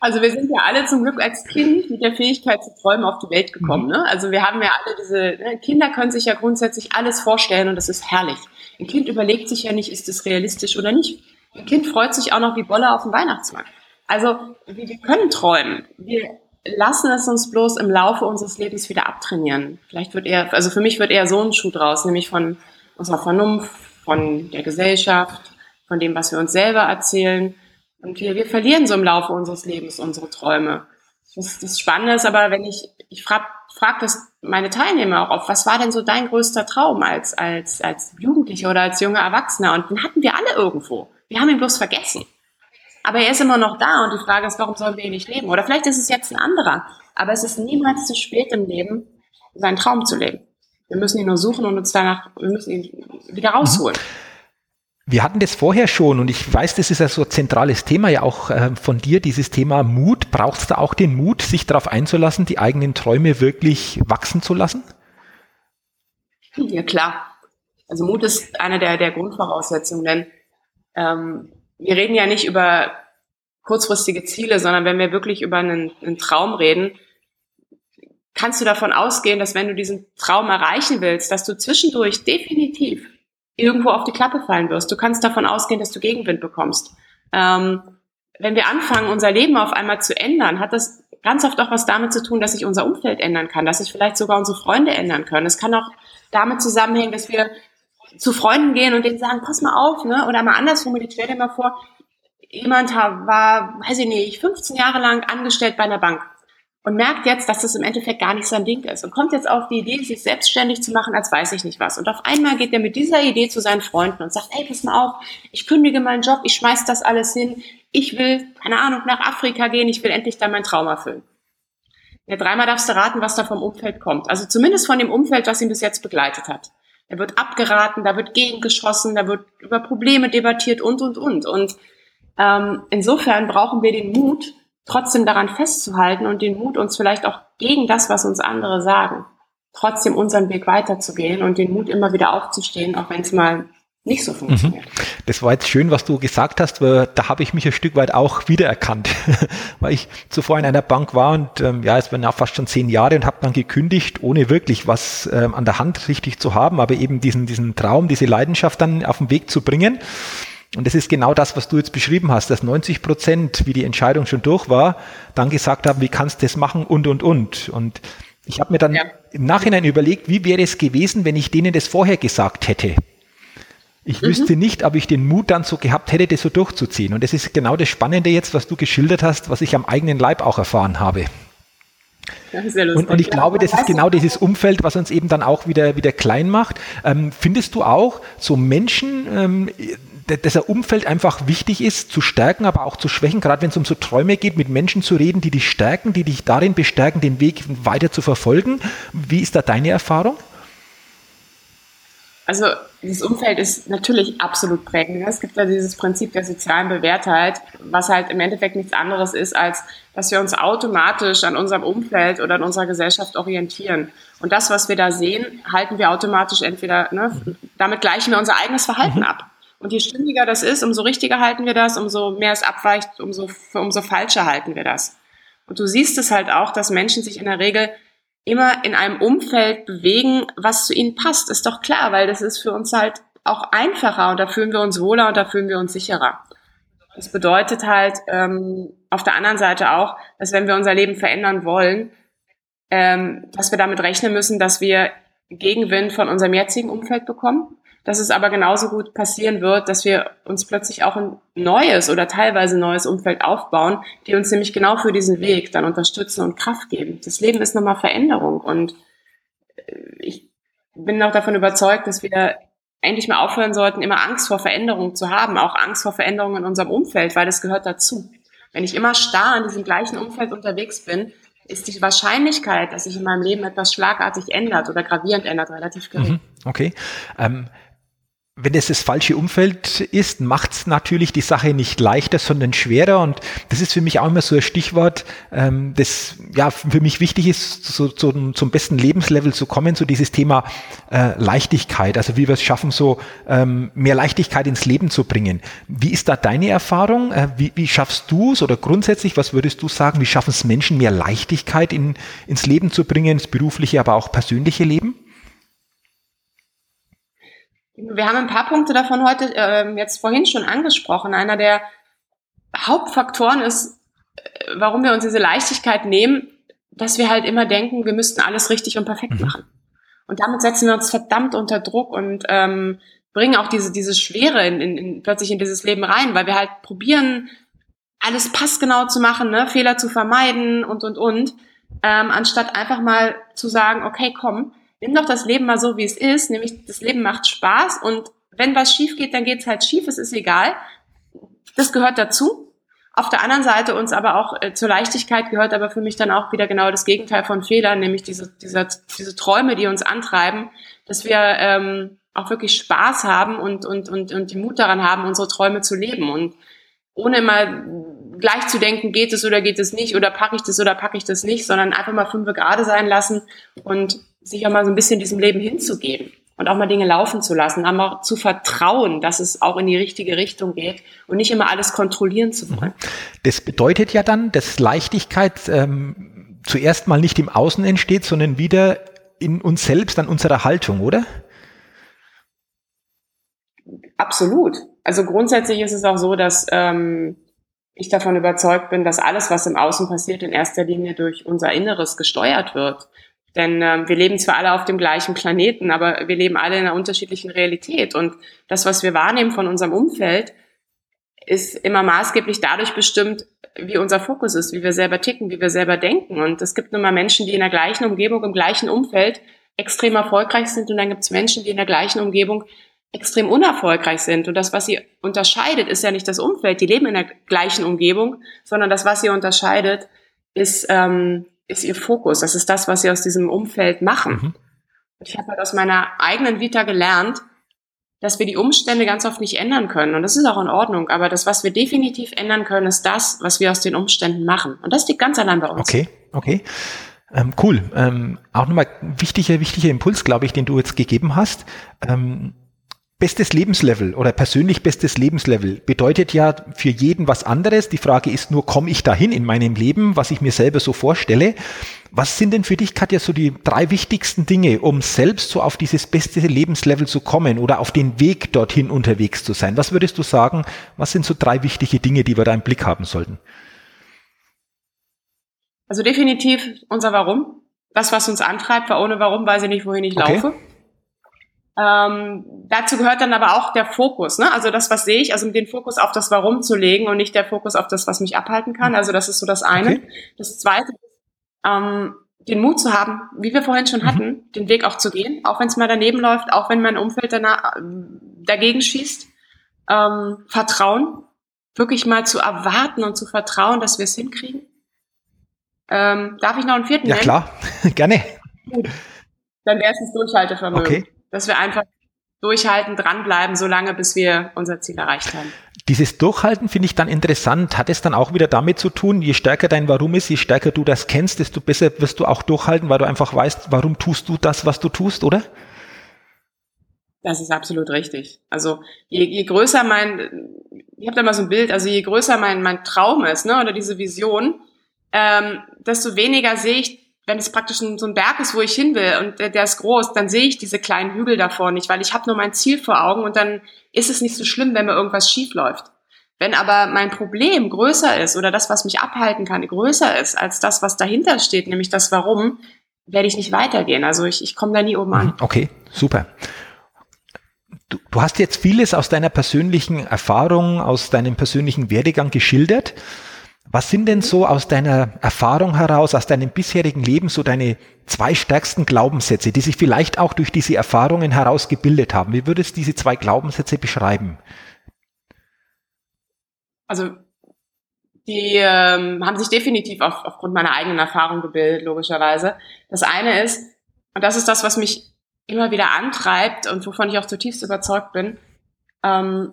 Also wir sind ja alle zum Glück als Kind mit der Fähigkeit zu träumen auf die Welt gekommen. Mhm. Ne? Also wir haben ja alle diese, ne? Kinder können sich ja grundsätzlich alles vorstellen und das ist herrlich. Ein Kind überlegt sich ja nicht, ist es realistisch oder nicht. Ein Kind freut sich auch noch wie Bolle auf dem Weihnachtsmarkt. Also wir können träumen. Wir lassen es uns bloß im Laufe unseres Lebens wieder abtrainieren. Vielleicht wird eher, also für mich wird eher so ein Schuh draus, nämlich von unserer Vernunft, von der Gesellschaft, von dem, was wir uns selber erzählen. Und wir, wir verlieren so im Laufe unseres Lebens unsere Träume. Das, das Spannende ist aber, wenn ich, ich frage frag das meine Teilnehmer auch oft, was war denn so dein größter Traum als, als, als Jugendlicher oder als junger Erwachsener? Und den hatten wir alle irgendwo. Wir haben ihn bloß vergessen. Aber er ist immer noch da und die Frage ist, warum sollen wir ihn nicht leben? Oder vielleicht ist es jetzt ein anderer. Aber es ist niemals zu spät im Leben, seinen Traum zu leben. Wir müssen ihn nur suchen und uns danach, wir müssen ihn wieder rausholen.
Wir hatten das vorher schon und ich weiß, das ist ja so ein zentrales Thema ja auch äh, von dir, dieses Thema Mut. Braucht es da auch den Mut, sich darauf einzulassen, die eigenen Träume wirklich wachsen zu lassen?
Ja, klar. Also Mut ist eine der, der Grundvoraussetzungen, denn ähm, wir reden ja nicht über kurzfristige Ziele, sondern wenn wir wirklich über einen, einen Traum reden, kannst du davon ausgehen, dass wenn du diesen Traum erreichen willst, dass du zwischendurch definitiv irgendwo auf die Klappe fallen wirst. Du kannst davon ausgehen, dass du Gegenwind bekommst. Ähm, wenn wir anfangen, unser Leben auf einmal zu ändern, hat das ganz oft auch was damit zu tun, dass sich unser Umfeld ändern kann, dass sich vielleicht sogar unsere Freunde ändern können. Es kann auch damit zusammenhängen, dass wir zu Freunden gehen und denen sagen, pass mal auf, ne? Oder mal anders formuliert, stell dir mal vor, jemand war, weiß ich nicht, 15 Jahre lang angestellt bei einer Bank und merkt jetzt, dass das im Endeffekt gar nicht sein Ding ist und kommt jetzt auf die Idee, sich selbstständig zu machen, als weiß ich nicht was. Und auf einmal geht er mit dieser Idee zu seinen Freunden und sagt, ey, pass mal auf, ich kündige meinen Job, ich schmeiß das alles hin, ich will, keine Ahnung, nach Afrika gehen, ich will endlich da meinen Traum erfüllen. Ja, dreimal darfst du raten, was da vom Umfeld kommt. Also zumindest von dem Umfeld, was ihn bis jetzt begleitet hat. Da wird abgeraten, da wird gegengeschossen, da wird über Probleme debattiert und, und, und. Und ähm, insofern brauchen wir den Mut, trotzdem daran festzuhalten und den Mut, uns vielleicht auch gegen das, was uns andere sagen, trotzdem unseren Weg weiterzugehen und den Mut immer wieder aufzustehen, auch wenn es mal nicht so mhm. funktioniert.
Das war jetzt schön, was du gesagt hast, weil da habe ich mich ein Stück weit auch wiedererkannt, <laughs> weil ich zuvor in einer Bank war und ähm, ja, es waren ja fast schon zehn Jahre und habe dann gekündigt, ohne wirklich was ähm, an der Hand richtig zu haben, aber eben diesen, diesen Traum, diese Leidenschaft dann auf den Weg zu bringen. Und das ist genau das, was du jetzt beschrieben hast, dass 90 Prozent, wie die Entscheidung schon durch war, dann gesagt haben, wie kannst du das machen und, und, und. Und ich habe mir dann ja. im Nachhinein überlegt, wie wäre es gewesen, wenn ich denen das vorher gesagt hätte. Ich mhm. wüsste nicht, ob ich den Mut dann so gehabt hätte, das so durchzuziehen. Und das ist genau das Spannende jetzt, was du geschildert hast, was ich am eigenen Leib auch erfahren habe. Und, und, ich glaube, das ist genau dieses Umfeld, was uns eben dann auch wieder, wieder klein macht. Ähm, findest du auch so Menschen, ähm, dass ein Umfeld einfach wichtig ist, zu stärken, aber auch zu schwächen, gerade wenn es um so Träume geht, mit Menschen zu reden, die dich stärken, die dich darin bestärken, den Weg weiter zu verfolgen. Wie ist da deine Erfahrung?
Also dieses Umfeld ist natürlich absolut prägend. Es gibt ja dieses Prinzip der sozialen Bewährtheit, was halt im Endeffekt nichts anderes ist, als dass wir uns automatisch an unserem Umfeld oder an unserer Gesellschaft orientieren. Und das, was wir da sehen, halten wir automatisch entweder, ne, damit gleichen wir unser eigenes Verhalten mhm. ab. Und je stündiger das ist, umso richtiger halten wir das, umso mehr es abweicht, umso, umso falscher halten wir das. Und du siehst es halt auch, dass Menschen sich in der Regel immer in einem Umfeld bewegen, was zu ihnen passt. Ist doch klar, weil das ist für uns halt auch einfacher und da fühlen wir uns wohler und da fühlen wir uns sicherer. Das bedeutet halt ähm, auf der anderen Seite auch, dass wenn wir unser Leben verändern wollen, ähm, dass wir damit rechnen müssen, dass wir Gegenwind von unserem jetzigen Umfeld bekommen dass es aber genauso gut passieren wird, dass wir uns plötzlich auch ein neues oder teilweise neues Umfeld aufbauen, die uns nämlich genau für diesen Weg dann unterstützen und Kraft geben. Das Leben ist nochmal Veränderung und äh, ich bin auch davon überzeugt, dass wir endlich mal aufhören sollten, immer Angst vor Veränderung zu haben, auch Angst vor Veränderung in unserem Umfeld, weil das gehört dazu. Wenn ich immer starr in diesem gleichen Umfeld unterwegs bin, ist die Wahrscheinlichkeit, dass sich in meinem Leben etwas schlagartig ändert oder gravierend ändert, relativ gering. Mhm,
okay. Ähm, wenn es das falsche Umfeld ist, macht es natürlich die Sache nicht leichter, sondern schwerer. Und das ist für mich auch immer so ein Stichwort, ähm, das ja für mich wichtig ist, so, so, zum besten Lebenslevel zu kommen, so dieses Thema äh, Leichtigkeit. Also wie wir es schaffen, so ähm, mehr Leichtigkeit ins Leben zu bringen. Wie ist da deine Erfahrung? Äh, wie, wie schaffst du es oder grundsätzlich, was würdest du sagen, wie schaffen es Menschen, mehr Leichtigkeit in, ins Leben zu bringen, ins berufliche, aber auch persönliche Leben?
Wir haben ein paar Punkte davon heute äh, jetzt vorhin schon angesprochen. Einer der Hauptfaktoren ist, äh, warum wir uns diese Leichtigkeit nehmen, dass wir halt immer denken, wir müssten alles richtig und perfekt mhm. machen. Und damit setzen wir uns verdammt unter Druck und ähm, bringen auch diese, diese Schwere in, in, in, plötzlich in dieses Leben rein, weil wir halt probieren, alles passgenau zu machen, ne? Fehler zu vermeiden und, und, und, ähm, anstatt einfach mal zu sagen, okay, komm, nimm doch das Leben mal so, wie es ist, nämlich das Leben macht Spaß und wenn was schief geht, dann geht's halt schief, es ist egal. Das gehört dazu. Auf der anderen Seite uns aber auch äh, zur Leichtigkeit gehört aber für mich dann auch wieder genau das Gegenteil von Fehlern, nämlich diese, diese, diese Träume, die uns antreiben, dass wir ähm, auch wirklich Spaß haben und, und, und, und die Mut daran haben, unsere Träume zu leben. Und ohne mal gleich zu denken, geht es oder geht es nicht, oder packe ich das oder packe ich das nicht, sondern einfach mal fünf gerade sein lassen und sich auch mal so ein bisschen diesem Leben hinzugeben. und auch mal Dinge laufen zu lassen, aber auch zu vertrauen, dass es auch in die richtige Richtung geht und nicht immer alles kontrollieren zu wollen.
Das bedeutet ja dann, dass Leichtigkeit ähm, zuerst mal nicht im Außen entsteht, sondern wieder in uns selbst, an unserer Haltung, oder?
Absolut. Also grundsätzlich ist es auch so, dass ähm, ich davon überzeugt bin, dass alles, was im Außen passiert, in erster Linie durch unser Inneres gesteuert wird. Denn ähm, wir leben zwar alle auf dem gleichen Planeten, aber wir leben alle in einer unterschiedlichen Realität. Und das, was wir wahrnehmen von unserem Umfeld, ist immer maßgeblich dadurch bestimmt, wie unser Fokus ist, wie wir selber ticken, wie wir selber denken. Und es gibt nun mal Menschen, die in der gleichen Umgebung, im gleichen Umfeld extrem erfolgreich sind. Und dann gibt es Menschen, die in der gleichen Umgebung extrem unerfolgreich sind. Und das, was sie unterscheidet, ist ja nicht das Umfeld. Die leben in der gleichen Umgebung, sondern das, was sie unterscheidet, ist, ähm, ist ihr Fokus. Das ist das, was sie aus diesem Umfeld machen. Mhm. Ich habe halt aus meiner eigenen Vita gelernt, dass wir die Umstände ganz oft nicht ändern können. Und das ist auch in Ordnung. Aber das, was wir definitiv ändern können, ist das, was wir aus den Umständen machen. Und das liegt ganz allein bei uns.
Okay, okay. Ähm, cool. Ähm, auch nochmal wichtiger, wichtiger Impuls, glaube ich, den du jetzt gegeben hast. Ähm, Bestes Lebenslevel oder persönlich bestes Lebenslevel bedeutet ja für jeden was anderes. Die Frage ist nur, komme ich dahin in meinem Leben, was ich mir selber so vorstelle? Was sind denn für dich, Katja, so die drei wichtigsten Dinge, um selbst so auf dieses beste Lebenslevel zu kommen oder auf den Weg dorthin unterwegs zu sein? Was würdest du sagen, was sind so drei wichtige Dinge, die wir da im Blick haben sollten?
Also definitiv unser Warum. Das, was uns antreibt, weil ohne Warum weiß ich nicht, wohin ich okay. laufe. Ähm, dazu gehört dann aber auch der Fokus, ne? also das, was sehe ich, also den Fokus auf das Warum zu legen und nicht der Fokus auf das, was mich abhalten kann. Also das ist so das eine. Okay. Das zweite ist, ähm, den Mut zu haben, wie wir vorhin schon mhm. hatten, den Weg auch zu gehen, auch wenn es mal daneben läuft, auch wenn mein Umfeld danach, dagegen schießt. Ähm, Vertrauen, wirklich mal zu erwarten und zu vertrauen, dass wir es hinkriegen. Ähm, darf ich noch einen vierten
Ja, nennen? klar, <laughs> gerne.
Gut. Dann wäre es das Durchhaltevermögen. Okay dass wir einfach durchhalten, dranbleiben, solange bis wir unser Ziel erreicht haben.
Dieses Durchhalten finde ich dann interessant. Hat es dann auch wieder damit zu tun, je stärker dein Warum ist, je stärker du das kennst, desto besser wirst du auch durchhalten, weil du einfach weißt, warum tust du das, was du tust, oder?
Das ist absolut richtig. Also je, je größer mein, ich habe da mal so ein Bild, also je größer mein, mein Traum ist, ne, oder diese Vision, ähm, desto weniger sehe ich wenn es praktisch so ein Berg ist, wo ich hin will und der, der ist groß, dann sehe ich diese kleinen Hügel davor nicht, weil ich habe nur mein Ziel vor Augen und dann ist es nicht so schlimm, wenn mir irgendwas schief läuft. Wenn aber mein Problem größer ist oder das, was mich abhalten kann, größer ist als das, was dahinter steht, nämlich das Warum, werde ich nicht weitergehen. Also ich, ich komme da nie oben an. Mhm,
okay, super. Du, du hast jetzt vieles aus deiner persönlichen Erfahrung, aus deinem persönlichen Werdegang geschildert. Was sind denn so aus deiner Erfahrung heraus, aus deinem bisherigen Leben so deine zwei stärksten Glaubenssätze, die sich vielleicht auch durch diese Erfahrungen herausgebildet haben? Wie würdest du diese zwei Glaubenssätze beschreiben?
Also die ähm, haben sich definitiv auf, aufgrund meiner eigenen Erfahrung gebildet, logischerweise. Das eine ist, und das ist das, was mich immer wieder antreibt und wovon ich auch zutiefst überzeugt bin, ähm,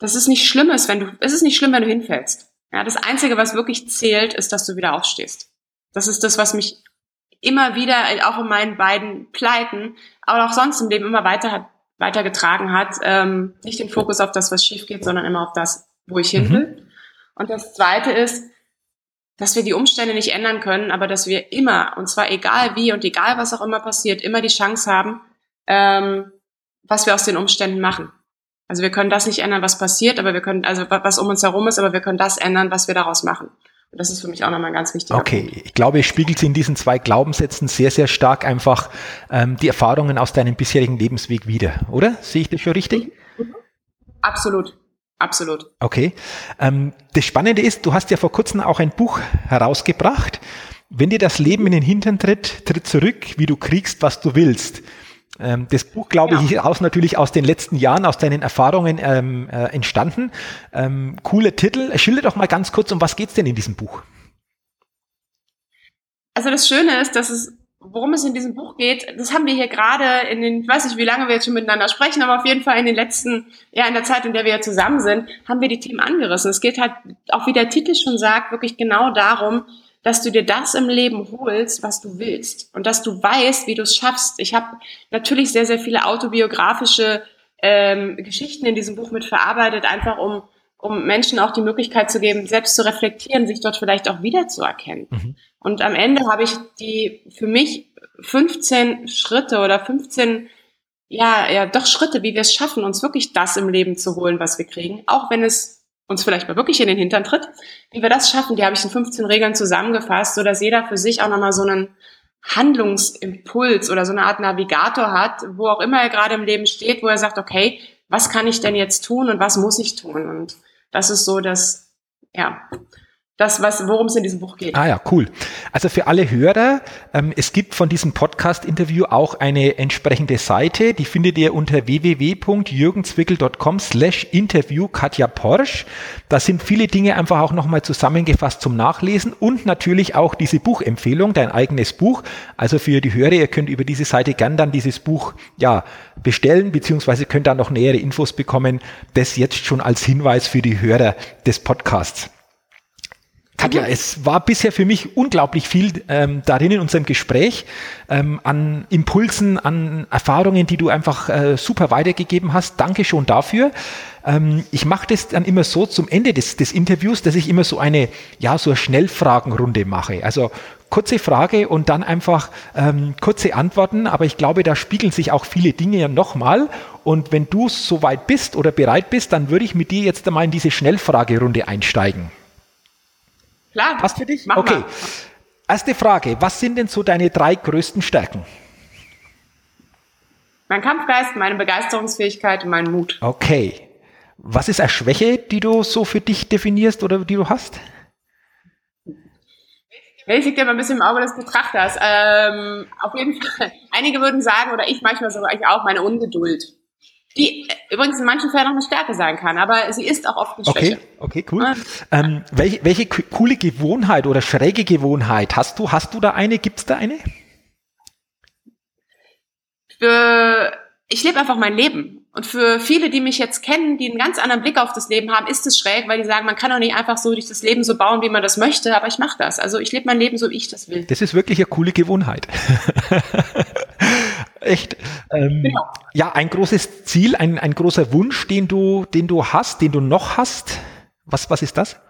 dass es nicht schlimm ist, wenn du, es ist nicht schlimm, wenn du hinfällst. Ja, das Einzige, was wirklich zählt, ist, dass du wieder aufstehst. Das ist das, was mich immer wieder, auch in meinen beiden Pleiten, aber auch sonst im Leben immer weiter hat, weitergetragen hat. Ähm, nicht den Fokus auf das, was schief geht, sondern immer auf das, wo ich hin mhm. will. Mhm. Und das Zweite ist, dass wir die Umstände nicht ändern können, aber dass wir immer, und zwar egal wie und egal was auch immer passiert, immer die Chance haben, ähm, was wir aus den Umständen machen. Also wir können das nicht ändern, was passiert, aber wir können, also was um uns herum ist, aber wir können das ändern, was wir daraus machen. Und das ist für mich auch nochmal ein ganz wichtiger
Okay, Punkt. ich glaube, es spiegelt sich in diesen zwei Glaubenssätzen sehr, sehr stark einfach ähm, die Erfahrungen aus deinem bisherigen Lebensweg wieder, oder? Sehe ich das schon richtig?
Absolut. Absolut.
Okay. Ähm, das Spannende ist, du hast ja vor kurzem auch ein Buch herausgebracht. Wenn dir das Leben in den Hintern tritt, tritt zurück, wie du kriegst, was du willst. Ähm, das Buch, glaube ja. ich, aus natürlich aus den letzten Jahren, aus deinen Erfahrungen ähm, äh, entstanden. Ähm, coole Titel. Schilder doch mal ganz kurz, um was geht's denn in diesem Buch?
Also das Schöne ist, dass es, worum es in diesem Buch geht, das haben wir hier gerade in den, ich weiß nicht, wie lange wir jetzt schon miteinander sprechen, aber auf jeden Fall in den letzten, ja, in der Zeit, in der wir zusammen sind, haben wir die Themen angerissen. Es geht halt, auch wie der Titel schon sagt, wirklich genau darum, dass du dir das im Leben holst, was du willst und dass du weißt, wie du es schaffst. Ich habe natürlich sehr, sehr viele autobiografische ähm, Geschichten in diesem Buch mit verarbeitet, einfach um, um Menschen auch die Möglichkeit zu geben, selbst zu reflektieren, sich dort vielleicht auch wiederzuerkennen. Mhm. Und am Ende habe ich die für mich 15 Schritte oder 15 ja, ja, doch Schritte, wie wir es schaffen, uns wirklich das im Leben zu holen, was wir kriegen, auch wenn es uns vielleicht mal wirklich in den Hintern tritt. Wie wir das schaffen, die habe ich in 15 Regeln zusammengefasst, so dass jeder für sich auch nochmal so einen Handlungsimpuls oder so eine Art Navigator hat, wo auch immer er gerade im Leben steht, wo er sagt, okay, was kann ich denn jetzt tun und was muss ich tun? Und das ist so, dass, ja, das, was, worum es in diesem Buch geht.
Ah ja, cool. Also für alle Hörer, ähm, es gibt von diesem Podcast-Interview auch eine entsprechende Seite, die findet ihr unter www.jürgenzwickel.com slash interview Katja Porsch. Da sind viele Dinge einfach auch nochmal zusammengefasst zum Nachlesen und natürlich auch diese Buchempfehlung, dein eigenes Buch. Also für die Hörer, ihr könnt über diese Seite gern dann dieses Buch, ja, bestellen, beziehungsweise könnt dann noch nähere Infos bekommen. Das jetzt schon als Hinweis für die Hörer des Podcasts. Katja, es war bisher für mich unglaublich viel ähm, darin in unserem Gespräch ähm, an Impulsen, an Erfahrungen, die du einfach äh, super weitergegeben hast. Danke schon dafür. Ähm, ich mache das dann immer so zum Ende des, des Interviews, dass ich immer so eine, ja, so eine Schnellfragenrunde mache. Also kurze Frage und dann einfach ähm, kurze Antworten. Aber ich glaube, da spiegeln sich auch viele Dinge ja nochmal. Und wenn du soweit bist oder bereit bist, dann würde ich mit dir jetzt einmal in diese Schnellfragerunde einsteigen.
Klar.
Passt für dich? Mach okay. Mal. Erste Frage. Was sind denn so deine drei größten Stärken?
Mein Kampfgeist, meine Begeisterungsfähigkeit und mein Mut.
Okay. Was ist eine Schwäche, die du so für dich definierst oder die du hast?
Das liegt ja immer ein bisschen im Auge des Betrachters. Ähm, auf jeden Fall. <laughs> Einige würden sagen, oder ich manchmal sogar ich auch, meine Ungeduld. Die übrigens in manchen Fällen auch eine Stärke sein kann, aber sie ist auch oft eine Schwäche.
Okay, okay, cool. Ja. Ähm, welche, welche coole Gewohnheit oder schräge Gewohnheit hast du? Hast du da eine? Gibt es da eine?
Für, ich lebe einfach mein Leben. Und für viele, die mich jetzt kennen, die einen ganz anderen Blick auf das Leben haben, ist es schräg, weil die sagen, man kann doch nicht einfach so durch das Leben so bauen, wie man das möchte, aber ich mache das. Also ich lebe mein Leben so, wie ich das will.
Das ist wirklich eine coole Gewohnheit. <laughs> Echt. Ähm, genau. Ja, ein großes Ziel, ein, ein großer Wunsch, den du, den du hast, den du noch hast. Was, was ist das?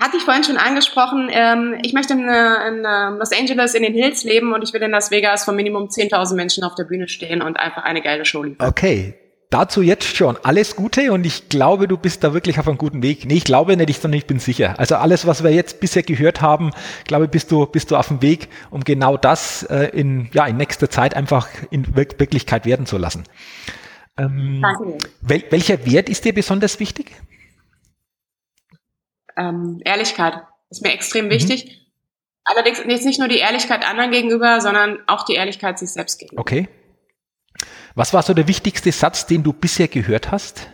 Hatte ich vorhin schon angesprochen. Ähm, ich möchte in, in Los Angeles in den Hills leben und ich will in Las Vegas von Minimum 10.000 Menschen auf der Bühne stehen und einfach eine geile Show liefern.
Okay, dazu jetzt schon alles Gute und ich glaube, du bist da wirklich auf einem guten Weg. Nee, ich glaube nicht, sondern ich bin sicher. Also alles, was wir jetzt bisher gehört haben, glaube bist du, bist du auf dem Weg, um genau das äh, in, ja, in nächster Zeit einfach in Wir Wirklichkeit werden zu lassen. Ähm, Danke. Wel welcher Wert ist dir besonders wichtig?
Ähm, Ehrlichkeit ist mir extrem mhm. wichtig. Allerdings jetzt nicht nur die Ehrlichkeit anderen gegenüber, sondern auch die Ehrlichkeit sich selbst gegenüber.
Okay. Was war so der wichtigste Satz, den du bisher gehört hast?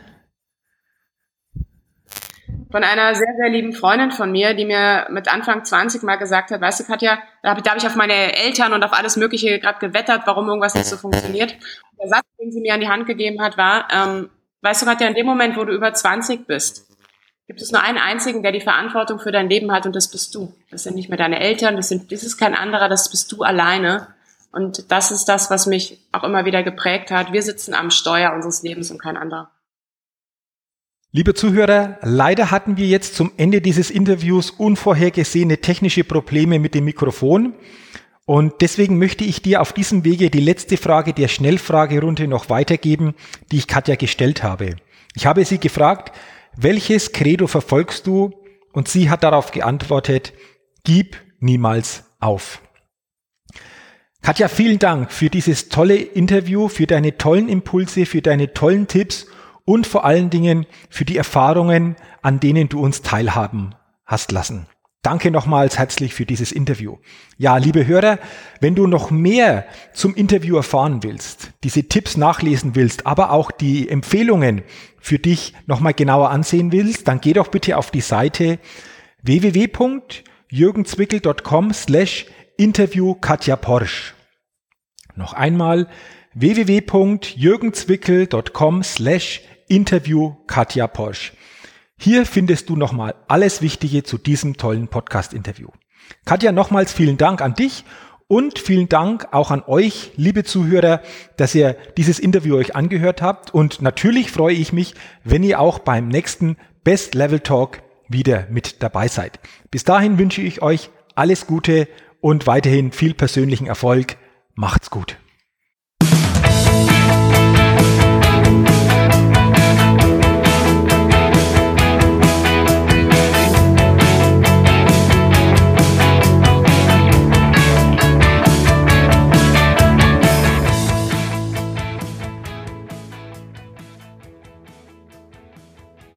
Von einer sehr, sehr lieben Freundin von mir, die mir mit Anfang 20 mal gesagt hat, weißt du, Katja, da habe ich auf meine Eltern und auf alles Mögliche gerade gewettert, warum irgendwas nicht so funktioniert. Der Satz, den sie mir an die Hand gegeben hat, war, ähm, weißt du, Katja, in dem Moment, wo du über 20 bist, gibt es nur einen einzigen, der die Verantwortung für dein Leben hat und das bist du. Das sind nicht mehr deine Eltern, das, sind, das ist kein anderer, das bist du alleine. Und das ist das, was mich auch immer wieder geprägt hat. Wir sitzen am Steuer unseres Lebens und kein anderer.
Liebe Zuhörer, leider hatten wir jetzt zum Ende dieses Interviews unvorhergesehene technische Probleme mit dem Mikrofon. Und deswegen möchte ich dir auf diesem Wege die letzte Frage der Schnellfragerunde noch weitergeben, die ich Katja gestellt habe. Ich habe sie gefragt, welches Credo verfolgst du? Und sie hat darauf geantwortet, gib niemals auf. Katja, vielen Dank für dieses tolle Interview, für deine tollen Impulse, für deine tollen Tipps und vor allen Dingen für die Erfahrungen, an denen du uns teilhaben hast lassen. Danke nochmals herzlich für dieses Interview. Ja, liebe Hörer, wenn du noch mehr zum Interview erfahren willst, diese Tipps nachlesen willst, aber auch die Empfehlungen für dich nochmal genauer ansehen willst, dann geh doch bitte auf die Seite www.jürgenzwickel.com slash interview Katja Porsch. Noch einmal www.jürgenzwickel.com slash interview Katja Posch. Hier findest du nochmal alles Wichtige zu diesem tollen Podcast-Interview. Katja, nochmals vielen Dank an dich und vielen Dank auch an euch, liebe Zuhörer, dass ihr dieses Interview euch angehört habt. Und natürlich freue ich mich, wenn ihr auch beim nächsten Best Level Talk wieder mit dabei seid. Bis dahin wünsche ich euch alles Gute und weiterhin viel persönlichen Erfolg. Macht's gut.